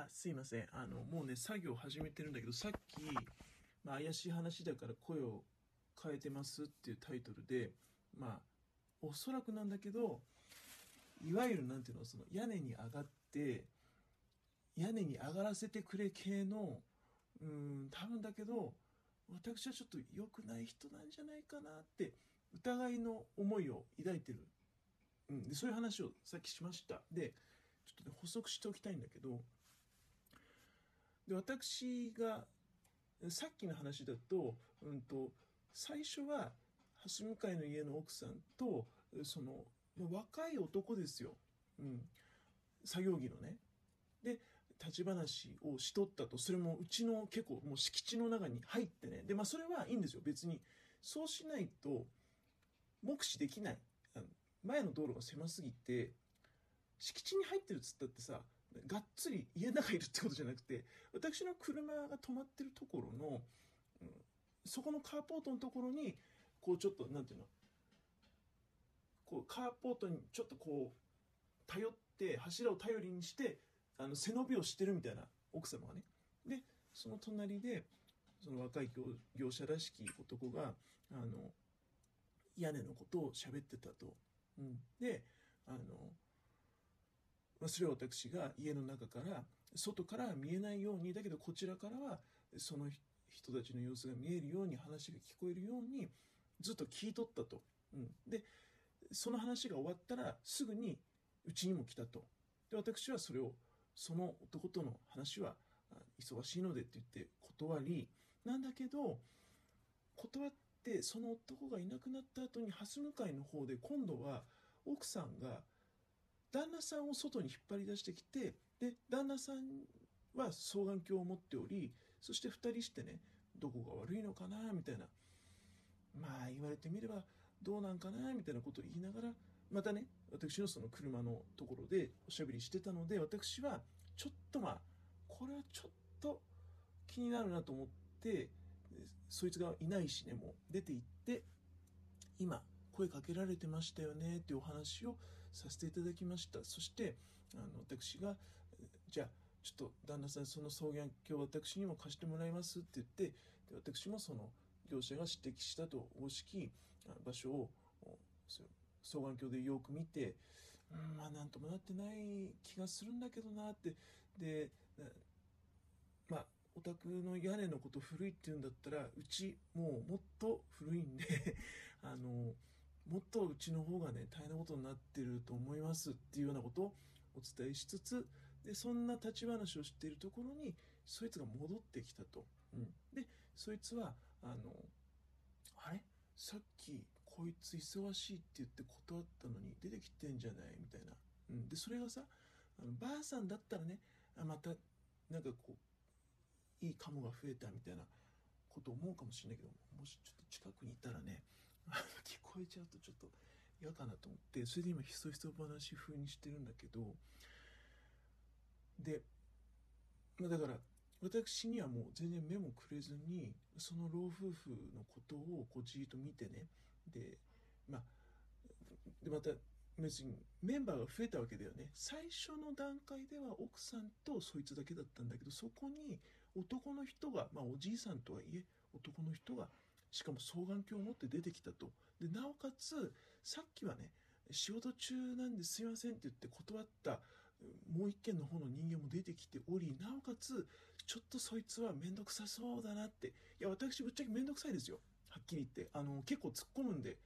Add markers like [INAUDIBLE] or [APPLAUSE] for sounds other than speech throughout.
あ、すいません。あの、もうね、作業始めてるんだけど、さっき、まあ、怪しい話だから声を変えてますっていうタイトルで、まあ、おそらくなんだけど、いわゆるなんていうの、その屋根に上がって、屋根に上がらせてくれ系の、うん、多分だけど、私はちょっと良くない人なんじゃないかなって、疑いの思いを抱いてる。うん、でそういう話をさっきしました。で、ちょっとね、補足しておきたいんだけど、で私がさっきの話だと,、うんと、最初は橋向かいの家の奥さんとその若い男ですよ、うん、作業着のね。で立ち話をしとったと。それもうちの結構もう敷地の中に入ってね。でまあそれはいいんですよ。別に。そうしないと目視できない。前の道路が狭すぎて敷地に入ってるっつったってさがっつり家の中いるってことじゃなくて私の車が止まってるところの、うん、そこのカーポートのところにこうちょっと何て言うのこうカーポートにちょっとこう頼って柱を頼りにしてあの背伸びをしてるみたいな奥様がねでその隣でその若い業者らしき男があの屋根のことを喋ってたと。うん、であのそれを私が家の中から外から見えないようにだけどこちらからはその人たちの様子が見えるように話が聞こえるようにずっと聞いとったと。うん、でその話が終わったらすぐにうちにも来たと。で私はそれをその男との話は忙しいのでって言って断りなんだけど断ってその男がいなくなった後に蓮向かいの方で今度は奥さんが旦那さんを外に引っ張り出してきてで旦那さんは双眼鏡を持っておりそして2人してねどこが悪いのかなみたいな。まあ言われてみればどうなんかなみたいなことを言いながらまたね私のその車のところでおしゃべりしてたので私はちょっとまあこれはちょっと気になるなと思ってそいつがいないしねもう出て行って今声かけられてましたよねっていうお話をさせていただきました。そしてあの私がじゃあちょっと旦那さんその草原鏡私にも貸してもらいますって言ってで私もその業者が指摘したと大式場所を双眼鏡でよく見てうんまあなんともなってない気がするんだけどなってでまあお宅の屋根のこと古いって言うんだったらうちもうもっと古いんで [LAUGHS] あのもっとうちの方がね大変なことになってると思いますっていうようなことをお伝えしつつでそんな立ち話をしているところにそいつが戻ってきたと、うん、でそいつはあのあれ？さっきこいつ忙しいって言って断ったのに出てきてんじゃないみたいな、うん、でそれがさあのばあさんだったらねあまたなんかこういいカモが増えたみたいなこと思うかもしれないけどもしちょっと近くにいたらね聞こえちゃうとちょっと嫌かなと思ってそれで今ひそひそ話風にしてるんだけどで、まあ、だから私にはもう全然目もくれずにその老夫婦のことをこうじっと見てねでまあでまた別にメンバーが増えたわけだよね。最初の段階では奥さんとそいつだけだったんだけどそこに男の人が、まあ、おじいさんとはいえ男の人がしかも双眼鏡を持って出てきたと。でなおかつさっきはね仕事中なんですいませんって言って断ったもう一件の方の人間も出てきておりなおかつちょっとそいつは面倒くさそうだなって。いや私ぶっちゃけ面倒くさいですよ。はっきり言って。あの結構突っ込むんで。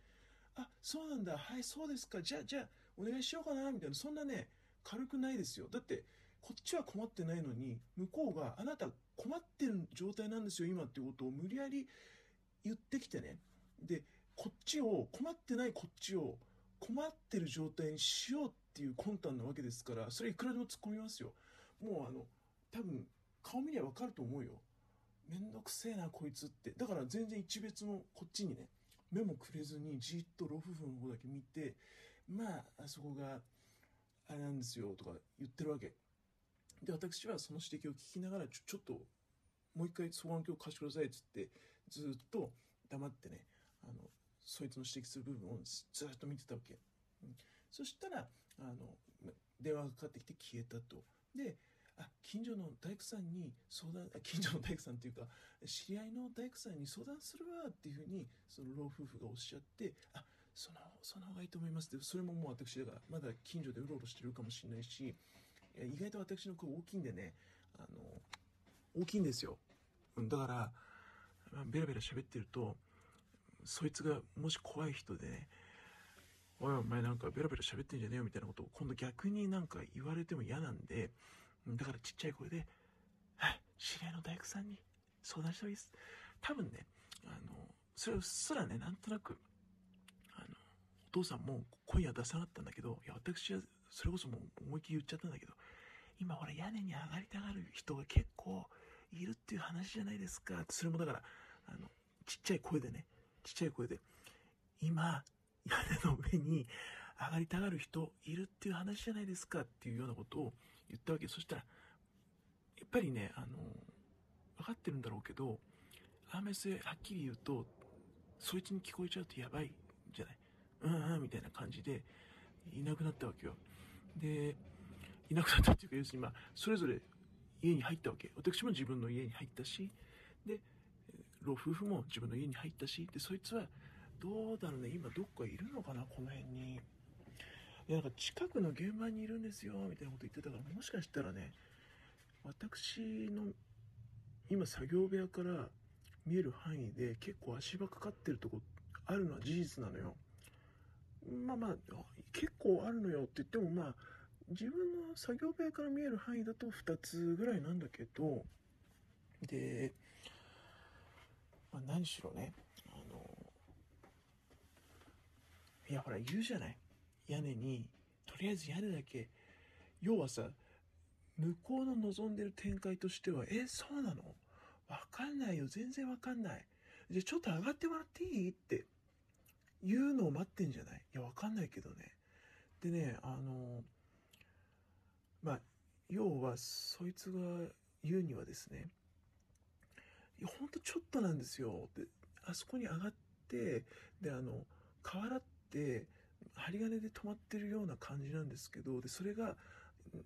あそうなんだ。はいそうですか。じゃあじゃあお願いしようかなみたいな。そんなね軽くないですよ。だってこっちは困ってないのに向こうがあなた困ってる状態なんですよ今ってことを無理やり言ってきてね。でこっちを困ってないこっちを困ってる状態にしようっていう魂胆なわけですからそれいくらでも突っ込みますよ。もうあの多分顔見りゃ分かると思うよ。めんどくせえなこいつって。だから全然一別のこっちにね目もくれずにじっと老夫婦の方だけ見てまああそこがあれなんですよとか言ってるわけ。で私はその指摘を聞きながらちょちょっともう一回双眼鏡貸してくださいっつってずっと黙ってねあのそいつの指摘する部分をずっと見てたわけ、うん、そしたらあの電話がかかってきて消えたと。であ近所の大工さんに相談近所の大工さんっていうか知り合いの大工さんに相談するわっていうふうにその老夫婦がおっしゃってあそのその方がいいと思いますって。それももう私だからまだ近所でうろうろしてるかもしれないしいや意外と私の声大きいんでねあの大きいんですよ。だから、ベラベラ喋ってるとそいつがもし怖い人でねおいお前なんかベラベラ喋ってんじゃねえよみたいなことを今度逆になんか言われても嫌なんでだからちっちゃい声で「知り合いの大工さんに相談した方がいいです」多分ねあのそれうっすらねなんとなくあのお父さんも声は出さなかったんだけどいや私はそれこそもう思いっきり言っちゃったんだけど今ほら屋根に上がりたがる人が結構いるっていう話じゃないですか。それもだからあのちっちゃい声でねちっちゃい声で今屋根の上に上がりたがる人いるっていう話じゃないですかっていうようなことを言ったわけ。そしたらやっぱりねあの分かってるんだろうけどあんまりそれはっきり言うとそいつに聞こえちゃうとやばいじゃない？うんうんみたいな感じでいなくなったわけよ。でいなくなったっていうか要するにまあそれぞれ家に入ったわけ。私も自分の家に入ったしで老夫婦も自分の家に入ったしでそいつはどうだろうね今どっかいるのかなこの辺に。いやなんか近くの現場にいるんですよみたいなこと言ってたからもしかしたらね私の今作業部屋から見える範囲で結構足場かかってるとこあるのは事実なのよ。まあまあ結構あるのよって言ってもまあ自分の作業部屋から見える範囲だと2つぐらいなんだけどで、まあ、何しろねあのいやほら言うじゃない。屋根にとりあえず屋根だけ要はさ向こうの望んでる展開としてはえそうなの？わかんないよ。全然わかんない。じゃあちょっと上がってもらっていい？って言うのを待ってんじゃない？いやわかんないけどね。でねあのまあ要はそいつが言うにはですねやほんとちょっとなんですよ。であそこに上がってであの瓦って針金で止まってるような感じなんですけどでそれが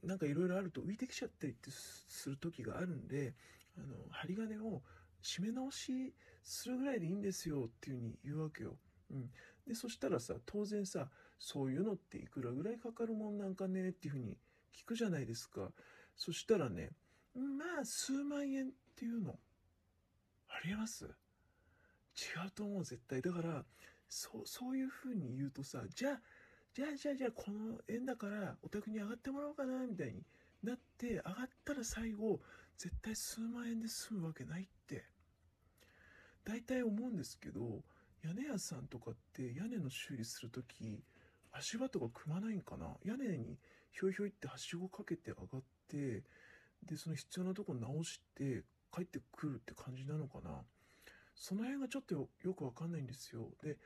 なんかいろいろあると浮いてきちゃったりってする時があるんであの針金を締め直しするぐらいでいいんですよっていうふうに言うわけよ。うん、でそしたらさ当然さそういうのっていくらぐらいかかるもんなんかねっていうふうに聞くじゃないですか。そしたらねまあ数万円っていうの。ありえます？違うと思う絶対。だからそうそういうふうに言うとさじゃあじゃあじゃあじゃあこの円だからお宅に上がってもらおうかなみたいになって上がったら最後絶対数万円で済むわけないって。大体思うんですけど屋根屋さんとかって屋根の修理する時足場とか組まないんかな？屋根にひょいひょいってはしごかけて上がってでその必要なとこ直して帰ってくるって感じなのかな。その辺がちょっとよよくわかんないんですよ。で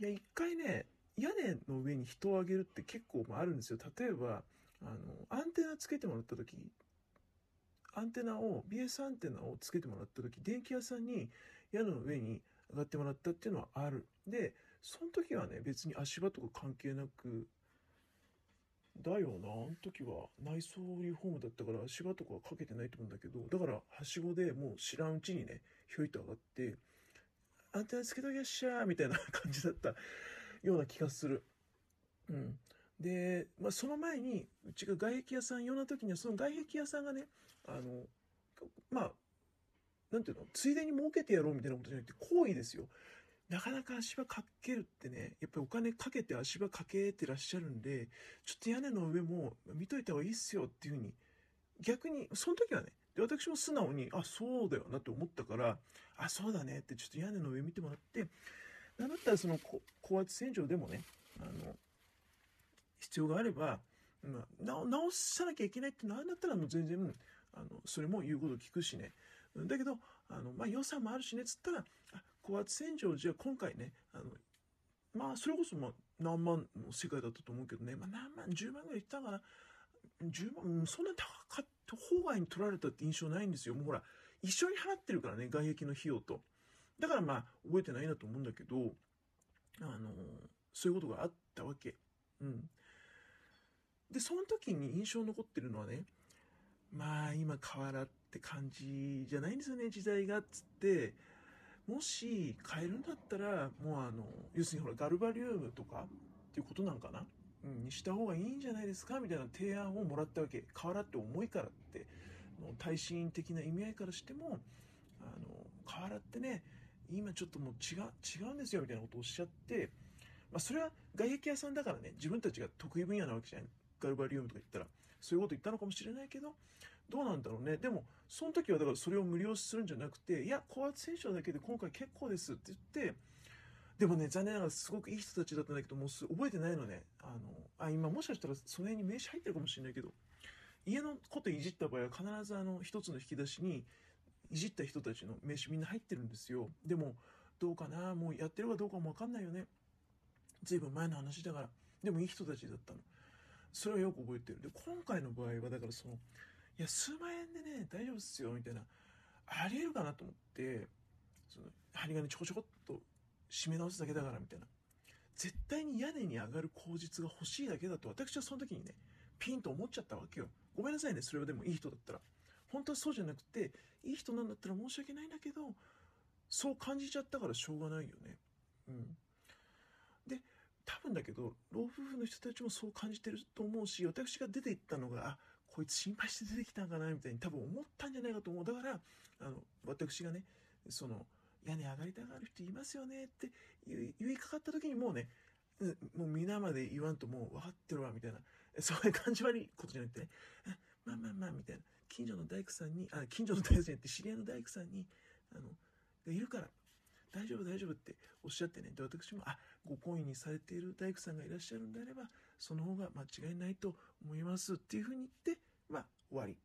いや一回ね屋根の上に人を上げるって結構あるんですよ。例えばあのアンテナつけてもらった時アンテナを BS アンテナをつけてもらった時電気屋さんに屋根の上に上がってもらったっていうのはある。でその時はね別に足場とか関係なくだよなあの時は内装リフォームだったから足場とかはかけてないと思うんだけどだからはしごでもう知らんうちにねひょいと上がってアンテナつけときゃっしゃーみたいな感じだったような気がする。うん。で、まあ、その前に、うちが外壁屋さん用な時には、その外壁屋さんがね、あの、まあ、なんていうの、ついでに儲けてやろうみたいなことじゃなくて、行為ですよ。なかなか足場かけるってね、やっぱりお金かけて足場かけてらっしゃるんで、ちょっと屋根の上も見といた方がいいっすよっていうふうに、逆に、その時はね、で私も素直に、あ、そうだよなって思ったから、あ、そうだねって、ちょっと屋根の上見てもらって、なんだったらその高圧洗浄でもね、あの、必要があれば、まあ、直直さなきゃいけないってなんだったらもう全然、あの、それも言うこと聞くしね。だけど、あの、まあ、予算もあるしねっ、つったら、あ高圧洗浄じゃ今回ね、あの、まあ、それこそまあ、何万の世界だったと思うけどね、まあ、何万、10万ぐらいいったかな。10万、そんな高かった方外に取られたって印象ないんですよ。もうほら、一緒に払ってるからね、外壁の費用と。だからまあ、覚えてないなと思うんだけど、あの、そういうことがあったわけ。うん。で、その時に印象残ってるのはね、まあ今変わらって感じじゃないんですよね時代がっつってもし変えるんだったらもうあの要するにほらガルバリウムとかっていうことなんかな、うん、にした方がいいんじゃないですか？みたいな提案をもらったわけ。変わらって重いからって。の耐震的な意味合いからしてもあの変わらってね今ちょっともう違う違うんですよみたいなことをおっしゃって、まあ、それは外壁屋さんだからね自分たちが得意分野なわけじゃない。ガルバリウムとか言ったら。そういうこと言ったのかもしれないけどどうなんだろうね。でもその時はだからそれを無料するんじゃなくていや高圧洗浄だけで今回結構ですって言ってでもね残念ながらすごくいい人たちだったんだけどもうす覚えてないのね。あのあ今もしかしたらその辺に名刺入ってるかもしれないけど家のこといじった場合は必ずあの一つの引き出しにいじった人たちの名刺みんな入ってるんですよ。でもどうかな？もうやってるかどうかも分かんないよね。随分前の話だから。でもいい人たちだったの。それはよく覚えてる。で今回の場合はだからそのいや数万円でね大丈夫っすよみたいなありえるかなと思ってその針金ちょこちょこっと締め直すだけだからみたいな。絶対に屋根に上がる口実が欲しいだけだと私はその時にねピンと思っちゃったわけよ。ごめんなさいねそれはでもいい人だったら。本当はそうじゃなくていい人なんだったら申し訳ないんだけどそう感じちゃったからしょうがないよね。うん。で多分だけど老夫婦の人たちもそう感じてると思うし私が出て行ったのがあこいつ心配して出てきたんかなみたいに多分思ったんじゃないかと思う。だからあの私がねその屋根上がりたがる人いますよねって言いかかった時にもうねもう皆まで言わんともう分かってるわみたいな。そういう感じ悪いことじゃなくてね。あまあまあまあみたいな。近所の大工さんにあ近所の大工さんじゃなくて知り合いの大工さんにあのがいるから大丈夫大丈夫っておっしゃってね。で私もあご婚姻にされている大工さんがいらっしゃるんであればその方が間違いないと思いますっていうふうに言ってまあ終わり。